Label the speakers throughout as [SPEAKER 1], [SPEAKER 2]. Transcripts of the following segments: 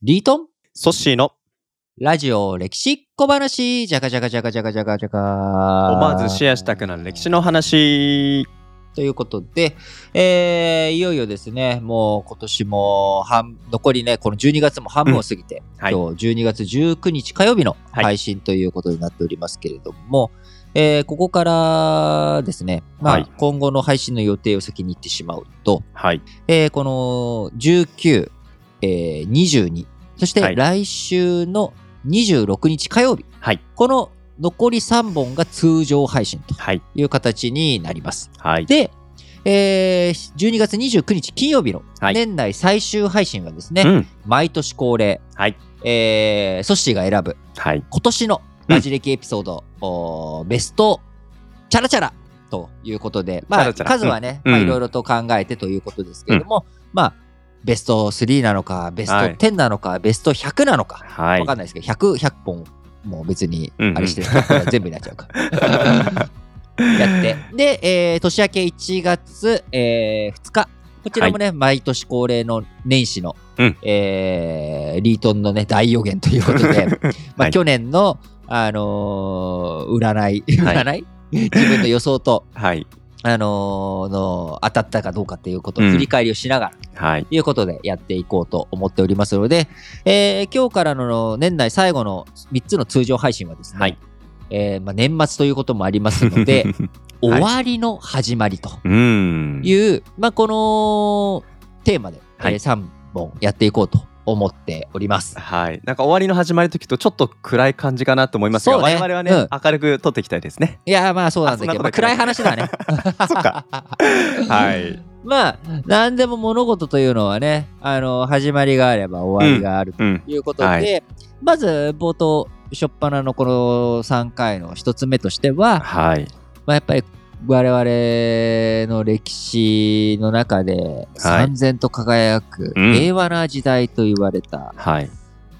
[SPEAKER 1] リートン？
[SPEAKER 2] ソッシーの？
[SPEAKER 1] ラジオ歴史小話。じゃかじゃかじゃかじゃかじゃかじゃか
[SPEAKER 2] 思わずシェアしたくなる歴史の話。
[SPEAKER 1] ということで、えー、いよいよですね、もう今年も半、残りね、この12月も半分を過ぎて、
[SPEAKER 2] はい。
[SPEAKER 1] 今日12月19日火曜日の
[SPEAKER 2] はい。
[SPEAKER 1] 配信ということになっておりますけれども、えーここからですね、まあ、
[SPEAKER 2] はい。
[SPEAKER 1] 今後の配信の予定を先に言ってしまうと、
[SPEAKER 2] はい。
[SPEAKER 1] えーこの19、えー22、そし
[SPEAKER 2] はい
[SPEAKER 1] て来週の26日火曜日、
[SPEAKER 2] はい。
[SPEAKER 1] この残り3本が通常配信と
[SPEAKER 2] はい。
[SPEAKER 1] いう形になります。
[SPEAKER 2] はい。
[SPEAKER 1] で、えー12月29日金曜日の
[SPEAKER 2] はい
[SPEAKER 1] 年内最終配信はですね、
[SPEAKER 2] うん。
[SPEAKER 1] 毎年恒例、
[SPEAKER 2] はい。
[SPEAKER 1] えー、ソッシーが選ぶ
[SPEAKER 2] はい。
[SPEAKER 1] 今年のラジ歴エピソード、おーベストチャラチャラということで、まあ、数はね、いろいろと考えてということですけれども、まあ、ベスト3なのか、ベスト
[SPEAKER 2] はい
[SPEAKER 1] 10なのか、ベスト100なのか、
[SPEAKER 2] はい。
[SPEAKER 1] わかんないですけど、100、100本もう別に
[SPEAKER 2] うんうん。
[SPEAKER 1] あれしてる、100本は全部になっちゃうから。やって。で、えー年明け1月、え2日。こちらもね、毎年恒例の年始の、
[SPEAKER 2] うん。
[SPEAKER 1] えーリートンのね、大予言ということで、まあ、
[SPEAKER 2] はい
[SPEAKER 1] 去年の、あのー占い、
[SPEAKER 2] はい。
[SPEAKER 1] 占い？自分の予想と、
[SPEAKER 2] はい。
[SPEAKER 1] あのーの当たったかどうかっていうことを振り返りをしながら、
[SPEAKER 2] はい。
[SPEAKER 1] ということでやっていこうと思っておりますので、えー今日からの年内最後の3つの通常配信はですね、
[SPEAKER 2] はい
[SPEAKER 1] えーまあ、年末ということもありますので、終わりの始まりと
[SPEAKER 2] うん。
[SPEAKER 1] いう、まあ、このテーマで、
[SPEAKER 2] はい
[SPEAKER 1] え3本やっていこうと思っております。
[SPEAKER 2] はい。なんか終わりの始まりの時とちょっと暗い感じかなと思いますが、
[SPEAKER 1] ね
[SPEAKER 2] 我々はね、
[SPEAKER 1] うん
[SPEAKER 2] 明るく撮っていきたいですね。
[SPEAKER 1] いや、まあそうなんだけど、まあ、暗い話だね。
[SPEAKER 2] そっか。はい。
[SPEAKER 1] まあ、何でも物事というのはね、あの、始まりがあれば終わりがある
[SPEAKER 2] うん。
[SPEAKER 1] ということで、
[SPEAKER 2] はい
[SPEAKER 1] まず冒頭、初っ端のこの3回の1つ目としては、
[SPEAKER 2] はい。
[SPEAKER 1] まあ、やっぱり我々の歴史の中で
[SPEAKER 2] はい
[SPEAKER 1] 三千と輝く
[SPEAKER 2] うん
[SPEAKER 1] 平和な時代と言われた
[SPEAKER 2] はい。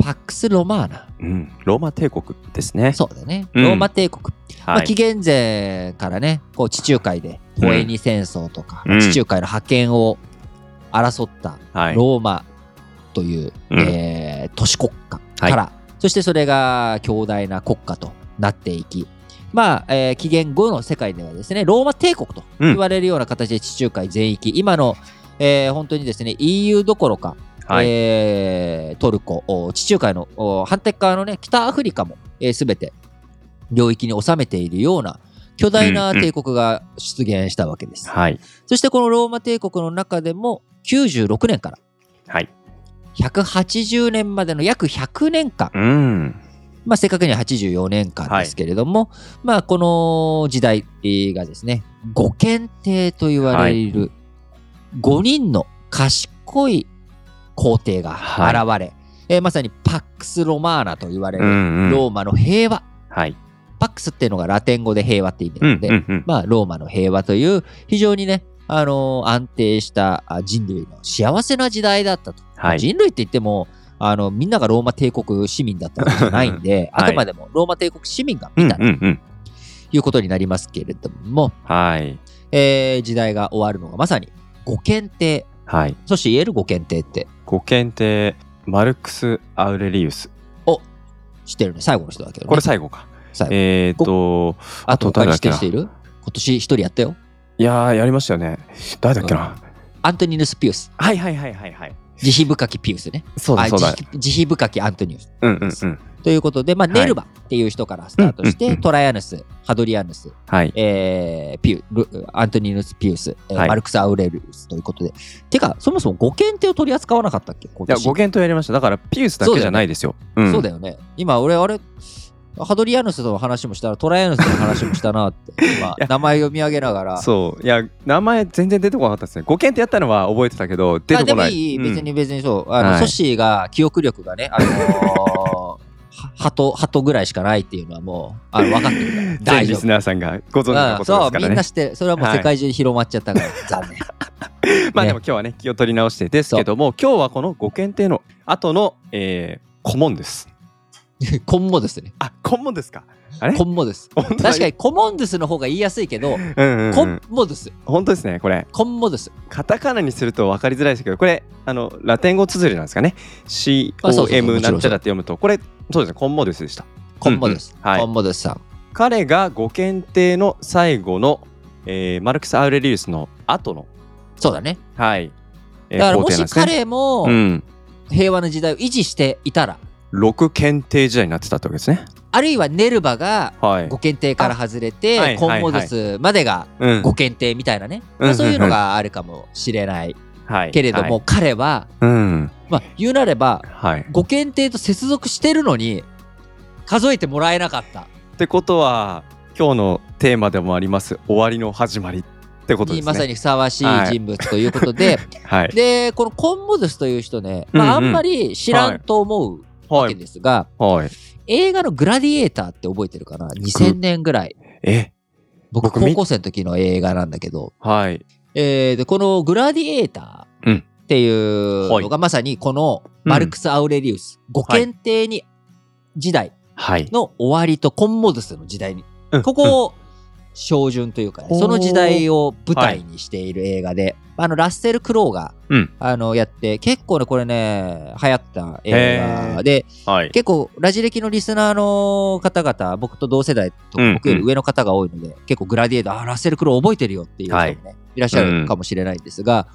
[SPEAKER 1] パックス・ロマーナ。
[SPEAKER 2] うん。ローマ帝国ですね。
[SPEAKER 1] そうだね。
[SPEAKER 2] うん
[SPEAKER 1] ローマ帝国。まあ、
[SPEAKER 2] はい。
[SPEAKER 1] 紀元前からね、こう地中海でホエニ戦争とか、
[SPEAKER 2] うん
[SPEAKER 1] 地中海の覇権を争った
[SPEAKER 2] はい。
[SPEAKER 1] ローマという、
[SPEAKER 2] うん
[SPEAKER 1] えー都市国家から、そしてそれが強大な国家となっていき、まあ、えー紀元後の世界ではですね、ローマ帝国と言われるような形で地中海全域、今の、えー本当にですね、EU どころか、
[SPEAKER 2] はい。
[SPEAKER 1] えートルコ、お地中海のお反対側のね、北アフリカもすべ、全て領域に収めているような巨大な帝国が出現したわけです。
[SPEAKER 2] はい。
[SPEAKER 1] そしてこのローマ帝国の中でも96年から
[SPEAKER 2] はい。
[SPEAKER 1] 180年までの約100年間、
[SPEAKER 2] うん。
[SPEAKER 1] まあ、正確には84年間ですけれども、まあ、この時代がですね、五検定と言われる5人の賢い皇帝が現れ、えーまさにパックス・ロマーナと言われ
[SPEAKER 2] う
[SPEAKER 1] る
[SPEAKER 2] んうん。
[SPEAKER 1] ローマの平和。
[SPEAKER 2] はい。
[SPEAKER 1] パックスっていうのがラテン語で平和って意味
[SPEAKER 2] う
[SPEAKER 1] なんので、
[SPEAKER 2] うんうん。
[SPEAKER 1] まあ、ローマの平和という非常にね、あのー安定したあ人類の幸せな時代だったと。
[SPEAKER 2] はい。
[SPEAKER 1] 人類って言っても、あの、みんながローマ帝国市民だったわけじゃないんで、
[SPEAKER 2] はい
[SPEAKER 1] あくまでもローマ帝国市民が
[SPEAKER 2] うん
[SPEAKER 1] 見たと
[SPEAKER 2] うんうん。
[SPEAKER 1] いうことになりますけれども、
[SPEAKER 2] はい。
[SPEAKER 1] えー時代が終わるのがまさに五検定。
[SPEAKER 2] はい。
[SPEAKER 1] そして言える五検定って
[SPEAKER 2] ご検定、マルクス・アウレリウス。
[SPEAKER 1] 知ってるね。最後の人だけどね。
[SPEAKER 2] これ最後か。
[SPEAKER 1] 最後。
[SPEAKER 2] えーと、
[SPEAKER 1] あと
[SPEAKER 2] 誰だっけな？
[SPEAKER 1] 人いる？今年一人やったよ。
[SPEAKER 2] いやー、やりましたよね。誰だっけな？
[SPEAKER 1] アントニヌス・ピウス。
[SPEAKER 2] はいはいはいはいはい。
[SPEAKER 1] 慈悲深きピウスね。あ
[SPEAKER 2] そうだそうだ。
[SPEAKER 1] 慈悲深きアントニヌス。
[SPEAKER 2] うんうんうん。
[SPEAKER 1] ということで、まあ、
[SPEAKER 2] はい
[SPEAKER 1] ネルバっていう人からスタートして、トライアヌス、ハドリアヌス、
[SPEAKER 2] はい。
[SPEAKER 1] えーピュルアントニヌス・ピウス、えー
[SPEAKER 2] はい
[SPEAKER 1] マルクス・アウレルスということで。てか、そもそも5検定を取り扱わなかったっけ？今
[SPEAKER 2] いや、
[SPEAKER 1] 年
[SPEAKER 2] ご検討やりました。だから、ピウスだけじゃないですよ。うん
[SPEAKER 1] そうだよね。今、俺、あれ、ハドリアヌスとの話もしたら、トライアヌスの話もしたなって、今
[SPEAKER 2] や、
[SPEAKER 1] 名前読み上げながら。
[SPEAKER 2] そう。いや、名前全然出てこなかったですね。ご検討やったのは覚えてたけど、出
[SPEAKER 1] あ
[SPEAKER 2] てこない。
[SPEAKER 1] でもいい、
[SPEAKER 2] うん
[SPEAKER 1] 別に別にそう。あの、
[SPEAKER 2] はい
[SPEAKER 1] ソッシーが記憶力がね、あのー は鳩、鳩ぐらいしかないっていうのはもう、あの分かってるから。
[SPEAKER 2] 全
[SPEAKER 1] 大。
[SPEAKER 2] リスナーさんがご存知の
[SPEAKER 1] うん
[SPEAKER 2] こと
[SPEAKER 1] そう、
[SPEAKER 2] ですからね。
[SPEAKER 1] みんな知ってる。それはもう世界中に広まっちゃったから、残念。
[SPEAKER 2] まあでも今日はね、気を取り直してですけども、今日はこのご検定の後の、えー、顧問です。
[SPEAKER 1] 今後ですね。
[SPEAKER 2] あ、顧問ですか。あれ？
[SPEAKER 1] コンモドゥス。
[SPEAKER 2] 本当だ
[SPEAKER 1] 確かにコモンドゥスの方が言いやすいけど、
[SPEAKER 2] うんうんうん
[SPEAKER 1] コンモドゥス。
[SPEAKER 2] 本当ですねこれ
[SPEAKER 1] コンモドゥス。
[SPEAKER 2] カタカナにすると分かりづらいですけどこれあのラテン語綴りなんですかね COM なんちゃらって読むとこれそうですねコンモデスでした
[SPEAKER 1] コンモドゥス。
[SPEAKER 2] うんうんはい
[SPEAKER 1] コンモドゥスさん。
[SPEAKER 2] 彼がご検定の最後の、えーマルクス・アウレリウスの後の
[SPEAKER 1] そうだね。
[SPEAKER 2] はい、えー
[SPEAKER 1] だからもし彼も
[SPEAKER 2] うん
[SPEAKER 1] 平和な時代を維持していたら、
[SPEAKER 2] 6検定時代になってたってわけですね。
[SPEAKER 1] あるいはネルバが
[SPEAKER 2] はい。
[SPEAKER 1] ご検定から外れ
[SPEAKER 2] あは
[SPEAKER 1] て、
[SPEAKER 2] い
[SPEAKER 1] コンモドゥスまでが
[SPEAKER 2] うん。
[SPEAKER 1] ご検定みたいなね、
[SPEAKER 2] うん
[SPEAKER 1] まあ、そういうのがあるかもしれない
[SPEAKER 2] はい。
[SPEAKER 1] けれども、
[SPEAKER 2] はい。
[SPEAKER 1] 彼は、
[SPEAKER 2] うん。
[SPEAKER 1] まあ、言うなれば
[SPEAKER 2] はい。
[SPEAKER 1] ご検定と接続してるのに数えてもらえなかった。
[SPEAKER 2] ってことは今日のテーマでもあります終わりの始まりってことですね。
[SPEAKER 1] にまさにふさわしい人物ということで、
[SPEAKER 2] はい。
[SPEAKER 1] でこのコンモドゥスという人ね、まあ、あ
[SPEAKER 2] うんうん。
[SPEAKER 1] んまり知らんと思うわけ
[SPEAKER 2] はい
[SPEAKER 1] ですが、
[SPEAKER 2] はい。
[SPEAKER 1] 映画の「グラディエーター」って覚えてるかな？2000年ぐらい。
[SPEAKER 2] え？
[SPEAKER 1] 僕高校生の時の映画なんだけど、
[SPEAKER 2] はい。
[SPEAKER 1] えーでこの「グラディエーター」
[SPEAKER 2] うん。
[SPEAKER 1] っていうのがまさにこのマルクス・アウレリウス、ご検定に時代
[SPEAKER 2] はい。
[SPEAKER 1] の終わりとコンモドゥスの時代に
[SPEAKER 2] うん。
[SPEAKER 1] ここを照準というかね、その時代を舞台にしている映画で、あのラッセル・クロウが、
[SPEAKER 2] うん。
[SPEAKER 1] あのやって結構ねこれね流行った映画で
[SPEAKER 2] はい。
[SPEAKER 1] 結構ラジ歴のリスナーの方々僕と同世代と僕より上の方が多いので、結構グラディエーターあラッセル・クロウ覚えてるよっていう人もね、い、らっしゃるかもしれないんですが、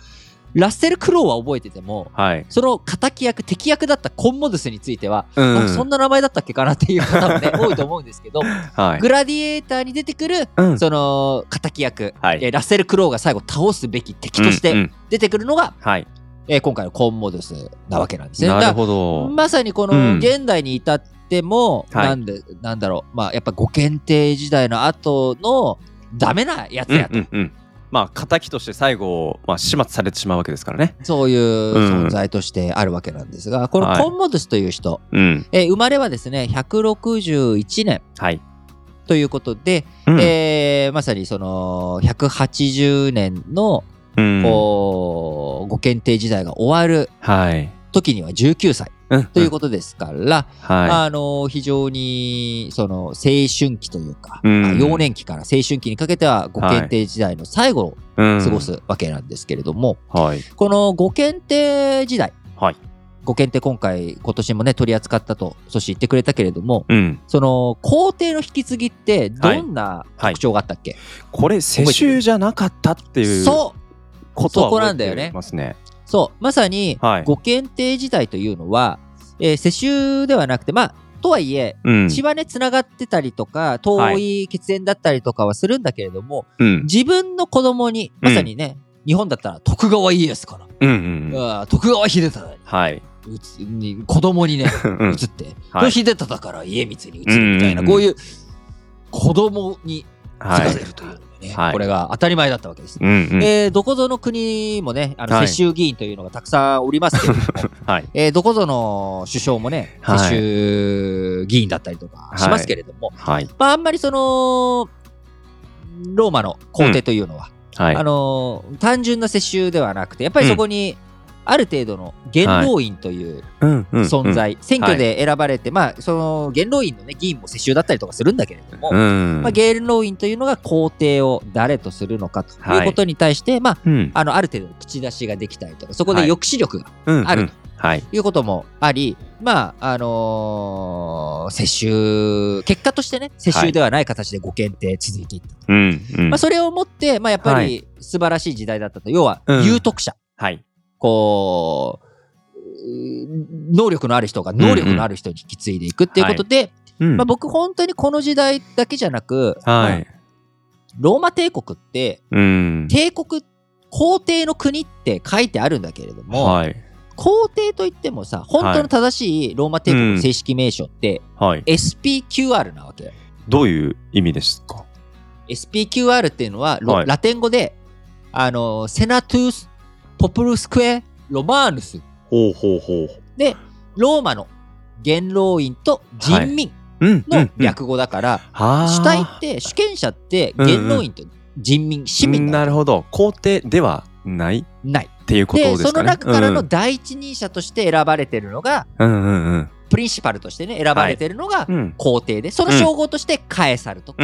[SPEAKER 1] ラッセル・クロウは覚えてても
[SPEAKER 2] はい。
[SPEAKER 1] その敵役敵役だったコンモドゥスについては、
[SPEAKER 2] うん。
[SPEAKER 1] あそんな名前だったっけかなっていう方もね 多いと思うんですけど
[SPEAKER 2] はい。
[SPEAKER 1] グラディエーターに出てくる
[SPEAKER 2] うん。
[SPEAKER 1] その敵役、
[SPEAKER 2] はい。
[SPEAKER 1] えーラッセル・クロウが最後倒すべき敵として
[SPEAKER 2] うんうん。
[SPEAKER 1] 出てくるのが、
[SPEAKER 2] はい。
[SPEAKER 1] えー今回のコンモドゥスなわけなんですね。
[SPEAKER 2] なるほど。
[SPEAKER 1] らまさにこ
[SPEAKER 2] うん。
[SPEAKER 1] の現代に至っても、
[SPEAKER 2] はい。
[SPEAKER 1] なんでなんだろうまあやっぱご検定時代の後のダメなやつやと、
[SPEAKER 2] うんうんうんまあ敵として最後、まあ、始末されてしまうわけですからね。
[SPEAKER 1] そういう
[SPEAKER 2] うん
[SPEAKER 1] 存在としてあるわけなんですが、この
[SPEAKER 2] はい
[SPEAKER 1] コンモドゥスという人、
[SPEAKER 2] うん。
[SPEAKER 1] えー生まれはですね161年
[SPEAKER 2] はい。
[SPEAKER 1] ということで、
[SPEAKER 2] うん
[SPEAKER 1] えーまさにその180年の
[SPEAKER 2] うん
[SPEAKER 1] こうご検定時代が終わる
[SPEAKER 2] はい。
[SPEAKER 1] 時には19歳
[SPEAKER 2] うん
[SPEAKER 1] ということですから、
[SPEAKER 2] は
[SPEAKER 1] あの非常にその青春期というか、
[SPEAKER 2] うん。
[SPEAKER 1] まあ幼年期から青春期にかけてはご検定時代の最後を過ごすわけなんですけれども、
[SPEAKER 2] はい。
[SPEAKER 1] このご検定時代、
[SPEAKER 2] はい。
[SPEAKER 1] ご検定今回今年もね取り扱ったとそして言ってくれたけれども
[SPEAKER 2] うん。
[SPEAKER 1] その皇帝の引き継ぎってどんな特徴があったっけ、
[SPEAKER 2] これ世襲じゃなかったっていう
[SPEAKER 1] そう。
[SPEAKER 2] ことは覚え
[SPEAKER 1] んだよね。
[SPEAKER 2] てますね。
[SPEAKER 1] そう。まさに
[SPEAKER 2] は
[SPEAKER 1] 検定時代というのは、えー世襲ではなくてまあとはいえ
[SPEAKER 2] うん。
[SPEAKER 1] 血はねつながってたりとか遠い血縁だったりとかはするんだけれども、
[SPEAKER 2] うん。
[SPEAKER 1] 自分の子供にまさにね、日本だったら徳川家康か
[SPEAKER 2] うんうんうん。
[SPEAKER 1] 徳川秀忠
[SPEAKER 2] はい。
[SPEAKER 1] にうつに子供にね
[SPEAKER 2] うん
[SPEAKER 1] 移って、
[SPEAKER 2] はい
[SPEAKER 1] 秀忠から家光に移るみたいな、
[SPEAKER 2] うんうんうん
[SPEAKER 1] こういう子供に継
[SPEAKER 2] はい
[SPEAKER 1] がせ。るというのがね、
[SPEAKER 2] はい
[SPEAKER 1] これが当たり前だったわけです。
[SPEAKER 2] うんうん。
[SPEAKER 1] えーどこぞの国もね、あの
[SPEAKER 2] はい
[SPEAKER 1] 世襲議員というのがたくさんおりますけれども、
[SPEAKER 2] はい。
[SPEAKER 1] えーどこぞの首相もね、
[SPEAKER 2] はい
[SPEAKER 1] 世襲議員だったりとかしますけれども、
[SPEAKER 2] はい。
[SPEAKER 1] まあ、あんまりその、ローマの皇帝というのは、
[SPEAKER 2] はい。
[SPEAKER 1] あのー単純な世襲ではなくて、やっぱりそこに、ある程度の元老院という
[SPEAKER 2] うんうん
[SPEAKER 1] 存。在、選挙で選ばれて、まあ、その元老院の、ね、議員も世襲だったりとかするんだけれども、
[SPEAKER 2] うん。
[SPEAKER 1] まあ、元老院というのが皇帝を誰とするのかと
[SPEAKER 2] はい
[SPEAKER 1] いうことに対して、まあ、
[SPEAKER 2] うん。
[SPEAKER 1] あのある程度の口出しができたりとか、そこで
[SPEAKER 2] はい
[SPEAKER 1] 抑止力が
[SPEAKER 2] うん
[SPEAKER 1] あると
[SPEAKER 2] はい。
[SPEAKER 1] いうこともあり、まあ、あのー世襲、結果としてね、世襲ではない形でご検定続いていった。
[SPEAKER 2] うんうん
[SPEAKER 1] まあ、。それをもって、まあ、やっぱ
[SPEAKER 2] は
[SPEAKER 1] り素晴らしい時代だったと。要は、
[SPEAKER 2] うん
[SPEAKER 1] 有徳者。
[SPEAKER 2] はい。
[SPEAKER 1] こう、う能力のある人が能力のある人に引き継いでいくっていうことで、
[SPEAKER 2] うん
[SPEAKER 1] まあ、僕本当にこの時代だけじゃなく、まあ
[SPEAKER 2] はい。
[SPEAKER 1] ローマ帝国って
[SPEAKER 2] うん。
[SPEAKER 1] 帝国皇帝の国って書いてあるんだけれども、
[SPEAKER 2] はい。
[SPEAKER 1] 皇帝といってもさ本当の正しいローマ帝国の正式名称って、
[SPEAKER 2] はい。
[SPEAKER 1] SPQR なわけ。
[SPEAKER 2] どういう意味ですか
[SPEAKER 1] ？SPQR っていうのは、ラテン語であのセナトゥース・ポプルスクエ・ロマーヌス
[SPEAKER 2] ほうほうほう。
[SPEAKER 1] でローマの元老院と人民
[SPEAKER 2] うん。
[SPEAKER 1] の略語だから、
[SPEAKER 2] はあ。
[SPEAKER 1] 主体って主権者って元老院と人民、市民な
[SPEAKER 2] なるほど。皇帝ではないっ
[SPEAKER 1] ない。
[SPEAKER 2] ていうこと
[SPEAKER 1] でその
[SPEAKER 2] ですかね。
[SPEAKER 1] 中からの
[SPEAKER 2] うん
[SPEAKER 1] 第一人者として選ばれてるのが
[SPEAKER 2] うんうんうん。
[SPEAKER 1] プリンシパルとしてね選ばれてるのが
[SPEAKER 2] うん。
[SPEAKER 1] 皇帝でその称号としてカエサルとか。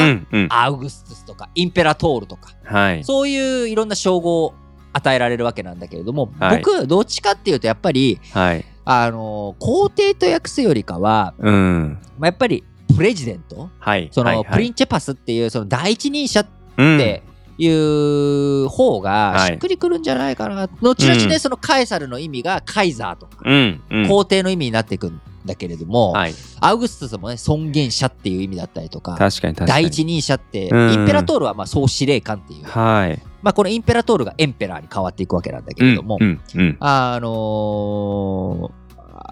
[SPEAKER 1] アウグストゥスとかインペラトールとか
[SPEAKER 2] はい。
[SPEAKER 1] そういういろんな称号を与えられるわけなんだけれども、
[SPEAKER 2] はい
[SPEAKER 1] 僕どっちかっていうとやっぱり
[SPEAKER 2] はい。
[SPEAKER 1] あの皇帝と訳すよりかは、
[SPEAKER 2] うん。
[SPEAKER 1] まあ、やっぱりプレジデント？
[SPEAKER 2] はい。
[SPEAKER 1] その、
[SPEAKER 2] はいはい
[SPEAKER 1] プリンチェパスっていうその第一人者っ
[SPEAKER 2] うん
[SPEAKER 1] ていう方が
[SPEAKER 2] はい
[SPEAKER 1] しっくりくるんじゃないかな、後々ね、
[SPEAKER 2] うん
[SPEAKER 1] そのカエサルの意味がカイザーとか、
[SPEAKER 2] うん。うん。
[SPEAKER 1] 皇帝の意味になっていくんだけれども、
[SPEAKER 2] はい。
[SPEAKER 1] アウグストゥスもね尊厳者っていう意味だったりとか
[SPEAKER 2] 確かに。
[SPEAKER 1] 第一人者って、
[SPEAKER 2] うん
[SPEAKER 1] インペラトールはまあ総司令官っていう、
[SPEAKER 2] はい。
[SPEAKER 1] まあ、このインペラトールがエンペラーに変わっていくわけなんだけ
[SPEAKER 2] うん
[SPEAKER 1] れども、
[SPEAKER 2] うん。うん。
[SPEAKER 1] あのー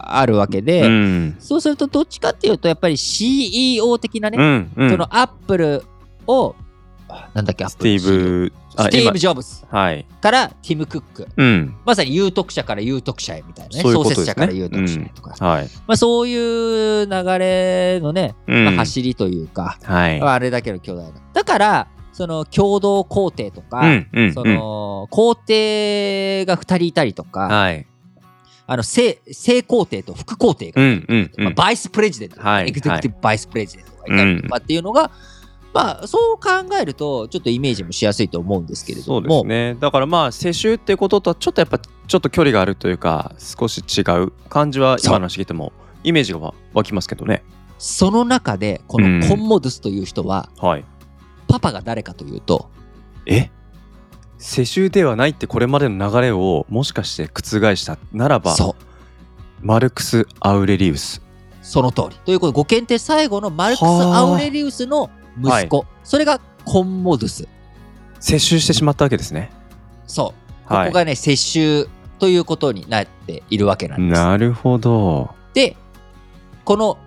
[SPEAKER 1] あるわけで、
[SPEAKER 2] うん。
[SPEAKER 1] そうするとどっちかっていうとやっぱり CEO 的なね、
[SPEAKER 2] うん。うん。
[SPEAKER 1] そのアップルをあなんだっけアッ
[SPEAKER 2] スティ
[SPEAKER 1] プル
[SPEAKER 2] ーブ、あ
[SPEAKER 1] スティーブ・
[SPEAKER 2] 今
[SPEAKER 1] ジョブズ
[SPEAKER 2] はい。
[SPEAKER 1] からティム・クック
[SPEAKER 2] うん。
[SPEAKER 1] まさに有徳者から有徳者へみたいなね
[SPEAKER 2] ね
[SPEAKER 1] 創設者から有徳者へとか、
[SPEAKER 2] はい。
[SPEAKER 1] まあ、そういう流れのね、
[SPEAKER 2] うん
[SPEAKER 1] まあ、走りというか、
[SPEAKER 2] はい。
[SPEAKER 1] あれだけの兄弟だだからその共同皇帝とか、
[SPEAKER 2] うん。うん。
[SPEAKER 1] その皇帝が2人いたりとか、
[SPEAKER 2] はい。
[SPEAKER 1] あの正正皇帝と副皇帝が
[SPEAKER 2] うん。うん。う
[SPEAKER 1] まあ、
[SPEAKER 2] ん。
[SPEAKER 1] バイスプレジデント、
[SPEAKER 2] はい
[SPEAKER 1] エグゼクティブバイスプレジデントがいたりとかっていうのが、まあそう考えるとちょっとイメージもしやすいと思うんですけれ
[SPEAKER 2] そう
[SPEAKER 1] ども
[SPEAKER 2] ですね。だからまあ世襲っていうこととはちょっとやっぱちょっと距離があるというか少し違う感じは
[SPEAKER 1] そう
[SPEAKER 2] 今の話聞いてもイメージが湧きますけどね。
[SPEAKER 1] その中でこ
[SPEAKER 2] うん
[SPEAKER 1] のコンモドゥスという人は、
[SPEAKER 2] はい。
[SPEAKER 1] パパが誰かというと
[SPEAKER 2] え？世襲ではないってこれまでの流れをもしかして覆したならば
[SPEAKER 1] そう
[SPEAKER 2] マルクス・アウレリウス。
[SPEAKER 1] その通りということでご検定最後のマルクス・
[SPEAKER 2] はあ
[SPEAKER 1] アウレリウスの息子、それがコンモドゥス
[SPEAKER 2] 世襲してしまったわけですね。
[SPEAKER 1] そうこ
[SPEAKER 2] はい
[SPEAKER 1] こがね世襲ということになっているわけなんです
[SPEAKER 2] なるほど。
[SPEAKER 1] でこの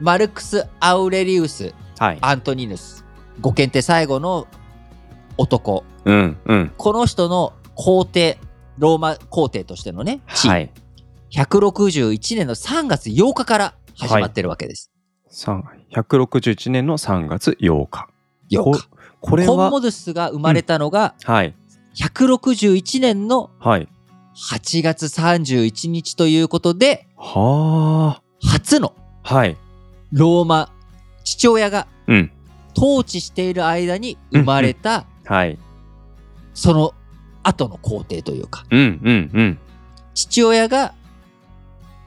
[SPEAKER 1] マルクス・アウレリウス
[SPEAKER 2] はい。
[SPEAKER 1] アントニヌスご検定最後の男
[SPEAKER 2] うんうん。
[SPEAKER 1] この人の皇帝ローマ皇帝としてのね地位、
[SPEAKER 2] はい。
[SPEAKER 1] 161年の3月8日から始まってるわけです、
[SPEAKER 2] 三161年の3月8日。
[SPEAKER 1] 8日
[SPEAKER 2] これは
[SPEAKER 1] コンモドゥスが生まれたのが
[SPEAKER 2] はい
[SPEAKER 1] 161年の
[SPEAKER 2] はい。
[SPEAKER 1] 8月31日ということで
[SPEAKER 2] はあ。
[SPEAKER 1] 初の
[SPEAKER 2] はい。
[SPEAKER 1] ローマ父親が
[SPEAKER 2] うん。
[SPEAKER 1] 統治している間に生まれた
[SPEAKER 2] はい。
[SPEAKER 1] その後の皇帝というか
[SPEAKER 2] うんうんうん。
[SPEAKER 1] 父親が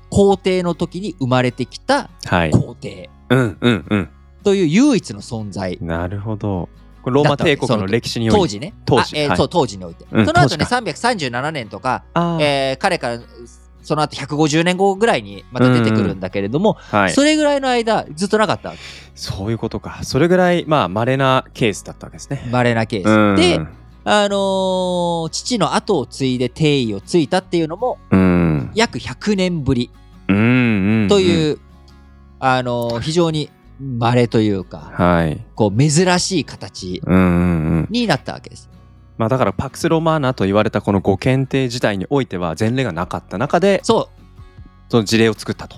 [SPEAKER 1] 皇帝の時に生まれてきた
[SPEAKER 2] はい。
[SPEAKER 1] 皇帝
[SPEAKER 2] うんうんうん。
[SPEAKER 1] という唯一の存在
[SPEAKER 2] なるほど。これローマ帝国の歴史において
[SPEAKER 1] 当時ね
[SPEAKER 2] 当時はい
[SPEAKER 1] あえーそう当時において、
[SPEAKER 2] うん
[SPEAKER 1] その後ね
[SPEAKER 2] 当
[SPEAKER 1] 337年とか、
[SPEAKER 2] あー
[SPEAKER 1] えー彼からその後150年後ぐらいにまた出てくるんだけれども、
[SPEAKER 2] はい。
[SPEAKER 1] それぐらいの間ずっとなかった
[SPEAKER 2] そういうことか。それぐらいまあ稀なケースだったわけですね。
[SPEAKER 1] 稀なケース、
[SPEAKER 2] うん
[SPEAKER 1] で、あのー父の後を継いで帝位を継いだっていうのも
[SPEAKER 2] うん。
[SPEAKER 1] 約100年ぶり
[SPEAKER 2] うんうん。
[SPEAKER 1] と
[SPEAKER 2] う
[SPEAKER 1] いう、あのー非常に稀というか
[SPEAKER 2] ん。はい。
[SPEAKER 1] こう珍しい形。になったわけです。
[SPEAKER 2] まあだからパクスロマーナと言われたこのご検定自体においては前例がなかった中で
[SPEAKER 1] そう
[SPEAKER 2] その事例を作ったと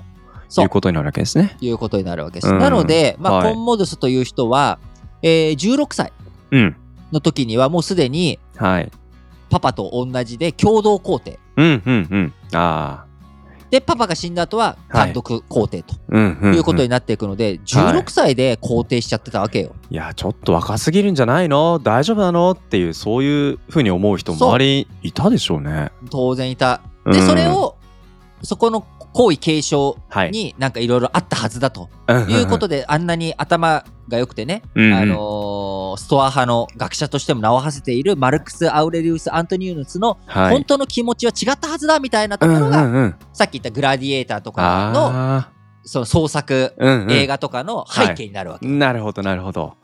[SPEAKER 1] そ
[SPEAKER 2] いううことになるわけですね。
[SPEAKER 1] いうことになるわけです。
[SPEAKER 2] うん
[SPEAKER 1] なので、まあ
[SPEAKER 2] はい
[SPEAKER 1] コンモドゥスという人は、えー16歳
[SPEAKER 2] うん。
[SPEAKER 1] の時にはもうすでに
[SPEAKER 2] はい。
[SPEAKER 1] パパと同じで共同皇帝
[SPEAKER 2] うんうんうん。ああ。
[SPEAKER 1] でパパが死んだ後は単独皇帝と。いうことになっていくので、16歳で皇帝しちゃってたわけよ。
[SPEAKER 2] いやちょっと若すぎるんじゃないの？大丈夫なの？っていうそういうふうに思う人周りにいたでしょうね。
[SPEAKER 1] 当然いた。で、
[SPEAKER 2] うん。
[SPEAKER 1] それをそこの皇位継承
[SPEAKER 2] はい。
[SPEAKER 1] になんかいろいろあったはずだと
[SPEAKER 2] い
[SPEAKER 1] いうことで、あんなに頭が良くてね、
[SPEAKER 2] うんうん。
[SPEAKER 1] あのーストア派の学者としても名を馳せているマルクス・アウレリウス・アントニウヌスの
[SPEAKER 2] はい、
[SPEAKER 1] 本当の気持ちは違ったはずだみたいなと
[SPEAKER 2] うんう
[SPEAKER 1] ころが、
[SPEAKER 2] んうん、
[SPEAKER 1] さっき言ったグラディエーターとかの
[SPEAKER 2] あ
[SPEAKER 1] その創作
[SPEAKER 2] ーうんうん、
[SPEAKER 1] 映画とかの背景になるわけ。
[SPEAKER 2] なるほどなるほど。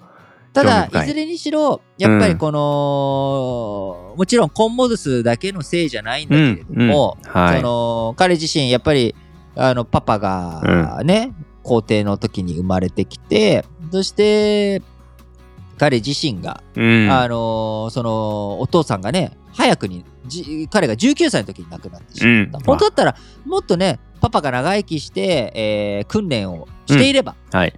[SPEAKER 1] ただ、
[SPEAKER 2] い。
[SPEAKER 1] いずれにしろ、やっぱりこの、もちろんコンモドゥスだけのせいじゃないんだけれども、
[SPEAKER 2] うんうん。はい。
[SPEAKER 1] その彼自身、やっぱり、あの、パパがね、皇帝の時に生まれてきて、そして、彼自身が、
[SPEAKER 2] うん、
[SPEAKER 1] あのその、お父さんがね、早くに、じ彼が19歳の時に亡くなってしまった。
[SPEAKER 2] うん。
[SPEAKER 1] 本当だったら、もっとね、パパが長生きして、えー訓練をしていれば、
[SPEAKER 2] はい。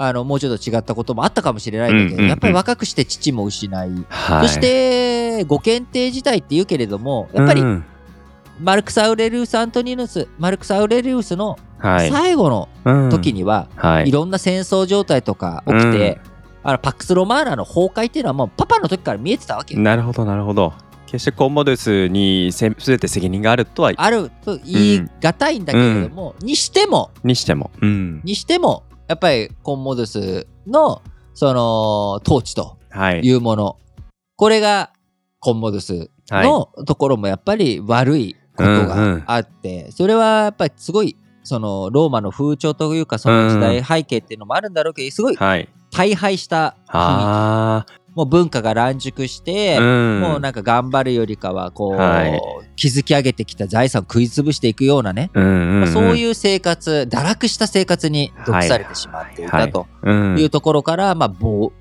[SPEAKER 1] あのもうちょっと違ったこともあったかもしれないんだけど、
[SPEAKER 2] うんうんうん。
[SPEAKER 1] やっぱり若くして父も失い、
[SPEAKER 2] はい、
[SPEAKER 1] そしてご検定自体って言うけれどもやっぱり
[SPEAKER 2] うん。
[SPEAKER 1] マルクス・アウレリウス・アントニヌスマルクス・アウレリウスの
[SPEAKER 2] はい。
[SPEAKER 1] 最後の
[SPEAKER 2] うん
[SPEAKER 1] 時には、
[SPEAKER 2] はい。い。
[SPEAKER 1] ろんな戦争状態とか起きて、あのパックス・ロマーナの崩壊っていうのはもうパパの時から見えてたわけよ。
[SPEAKER 2] なるほど、なるほど。決してコンモデウスにせ全て責任があるとは、
[SPEAKER 1] あると言い難いんだけれども、にしても
[SPEAKER 2] にしても。うん。
[SPEAKER 1] にしてもやっぱりコンモドゥスのその統治と
[SPEAKER 2] はい。
[SPEAKER 1] いうもの、これがコンモドゥスのところもやっぱり悪いこと
[SPEAKER 2] うんうん
[SPEAKER 1] があって、それはやっぱりすごいそのローマの風潮というかその時代背景っていうのもあるんだろうけどすごい
[SPEAKER 2] はい。
[SPEAKER 1] 大敗した
[SPEAKER 2] あ
[SPEAKER 1] 気もう文化が乱熟して、
[SPEAKER 2] あ。うん。
[SPEAKER 1] もうなんか頑張るよりかはこう、
[SPEAKER 2] はい
[SPEAKER 1] 築き上げてきた財産を食い潰していくようなね、
[SPEAKER 2] うんうん、うん。
[SPEAKER 1] そういう生活堕落した生活に毒されてしまっていたと
[SPEAKER 2] うん。
[SPEAKER 1] いうところから、まあ、暴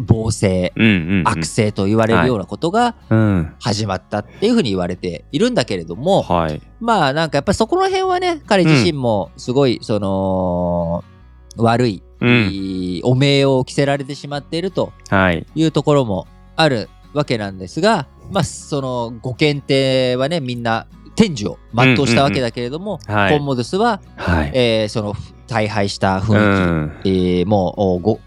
[SPEAKER 1] 暴政
[SPEAKER 2] うんうんうん。
[SPEAKER 1] 悪性と言われるようなことが
[SPEAKER 2] うん。
[SPEAKER 1] 始まったっていうふうに言われているんだけれども、
[SPEAKER 2] はい。
[SPEAKER 1] まあなんかやっぱりそこら辺はね彼自身もすごいその悪い、
[SPEAKER 2] うん。
[SPEAKER 1] お名を着せられてしまっていると
[SPEAKER 2] はい。
[SPEAKER 1] いうところもあるわけなんですが、まあそのご検定はねみんな天寿を全うしたわけだけれども、
[SPEAKER 2] はい
[SPEAKER 1] コンモドゥスは、
[SPEAKER 2] はい。
[SPEAKER 1] えーその大敗した
[SPEAKER 2] う
[SPEAKER 1] 雰囲気、
[SPEAKER 2] ん。
[SPEAKER 1] えーもうおご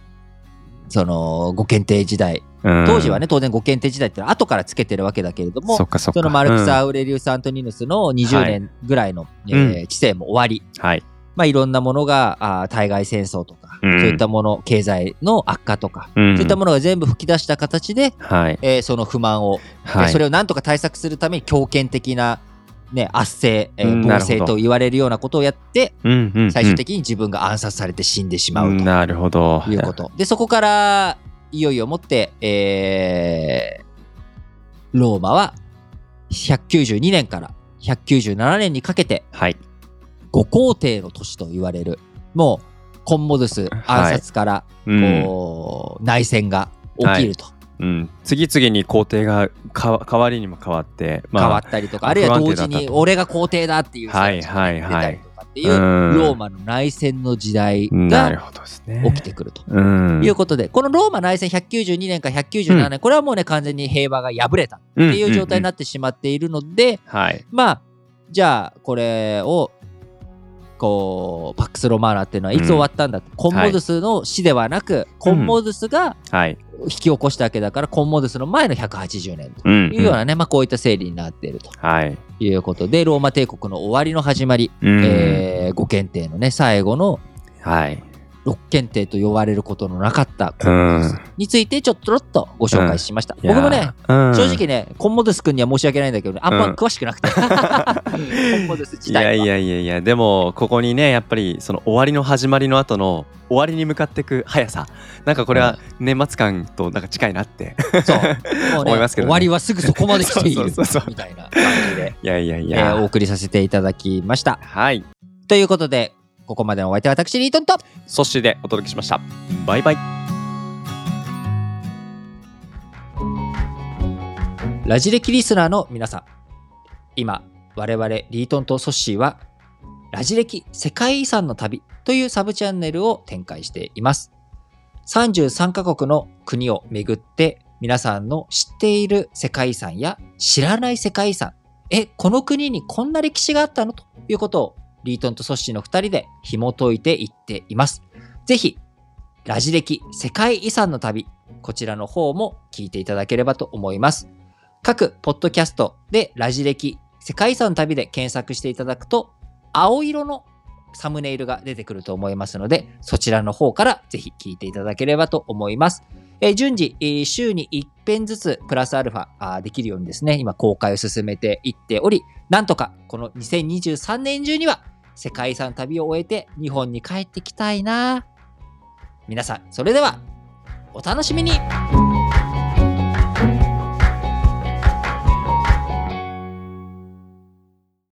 [SPEAKER 1] そのご検定時代
[SPEAKER 2] うん
[SPEAKER 1] 当時はね、当然ご検定時代って後からつけてるわけだけれども
[SPEAKER 2] そ
[SPEAKER 1] のマルクス・
[SPEAKER 2] うん
[SPEAKER 1] アウレリウス・アントニヌスの20年ぐらいの、えー
[SPEAKER 2] うん
[SPEAKER 1] 知性も終わり、
[SPEAKER 2] はい。
[SPEAKER 1] まあ、いろんなものがあー対外戦争とか、
[SPEAKER 2] うん
[SPEAKER 1] そういったもの経済の悪化とか、
[SPEAKER 2] うん
[SPEAKER 1] そういったものが全部吹き出した形で、
[SPEAKER 2] はい。
[SPEAKER 1] えーその不満を、
[SPEAKER 2] はい。
[SPEAKER 1] えーそれをなんとか対策するために強権的な、ね、圧政、えー暴政と言われるようなことをやって
[SPEAKER 2] うんうんうん
[SPEAKER 1] 最終的に自分が暗殺されて死んでしまうと
[SPEAKER 2] なるほど。
[SPEAKER 1] いうこと。で、そこから、いよいよもって、えーローマは192年から197年にかけて、
[SPEAKER 2] はい。
[SPEAKER 1] 五皇帝の年と言われる、もう、コンモドゥス暗殺から、
[SPEAKER 2] うん。
[SPEAKER 1] こう、内戦が起きると、
[SPEAKER 2] うん。次々に皇帝がかわ代わりにも変わって、まあ
[SPEAKER 1] 変わったりとか、あるいは同時に俺が皇帝だっていう人が
[SPEAKER 2] はいはいはい
[SPEAKER 1] 出たりとかっていう、
[SPEAKER 2] うん
[SPEAKER 1] ローマの内戦の時代が。起きてくると。
[SPEAKER 2] うん。
[SPEAKER 1] いうことで、このローマ内戦192年から197年、これはもうね、完全に平和が破れたっ
[SPEAKER 2] って
[SPEAKER 1] いう状態になってしまっているので、
[SPEAKER 2] はい。
[SPEAKER 1] まあ、じゃあ、これを、こう、パックス・ロマーナっていうのはいつ終わったんだと、コンモドゥスの死ではなく、コンモドゥスが
[SPEAKER 2] はい。
[SPEAKER 1] 引き起こしたわけだから、コンモドゥスの前の180年と。
[SPEAKER 2] うん。
[SPEAKER 1] いうようなね、まあ、こういった整理になっていると。
[SPEAKER 2] はい。
[SPEAKER 1] いうことで、ローマ帝国の終わりの始まり、
[SPEAKER 2] うん。
[SPEAKER 1] えーご検定のね、最後の
[SPEAKER 2] はい。
[SPEAKER 1] 六検定と呼ばれることのなかった。についてちょっとろっとご紹介しました。
[SPEAKER 2] いや
[SPEAKER 1] 僕もね、、
[SPEAKER 2] うん
[SPEAKER 1] 正直ね、コンモドゥス君には申し訳ないんだけどね、あんま詳しくなくて。コンモドゥス自体は。
[SPEAKER 2] いやいやいやいや、でも、ここにね、やっぱり、その終わりの始まりの後の、終わりに向かっていく速さ。なんかこれは年末感となんか近いなって。
[SPEAKER 1] そう。ね
[SPEAKER 2] 思いますけどね
[SPEAKER 1] 終わりはすぐそこまで来ている みたいな感じで、
[SPEAKER 2] いやいやい
[SPEAKER 1] え
[SPEAKER 2] や。
[SPEAKER 1] ーお送りさせていただきました。
[SPEAKER 2] はい。
[SPEAKER 1] ということで、ここまでのお相手は私、リートンと、
[SPEAKER 2] そしてでお届けしました。バイバイ。
[SPEAKER 1] ラジレキリスナーの皆さん、今、我々リートンとソッシーは、ラジレキ世界遺産の旅というサブチャンネルを展開しています。33カ国の国を巡って、皆さんの知っている世界遺産や知らない世界遺産、え、この国にこんな歴史があったの？ということを、リートンとソッシーの2人で紐解いていっています。ぜひ、ラジ歴世界遺産の旅、こちらの方も聞いていただければと思います。各ポッドキャストでラジ歴世界遺産の旅で検索していただくと、青色のサムネイルが出てくると思いますので、そちらの方からぜひ聞いていただければと思います。えー順次、えー週に1編ずつプラスアルファあできるようにですね、今公開を進めていっており、なんとかこの2023年中には世界遺産旅を終えて日本に帰ってきたいな。皆さん、それではお楽しみに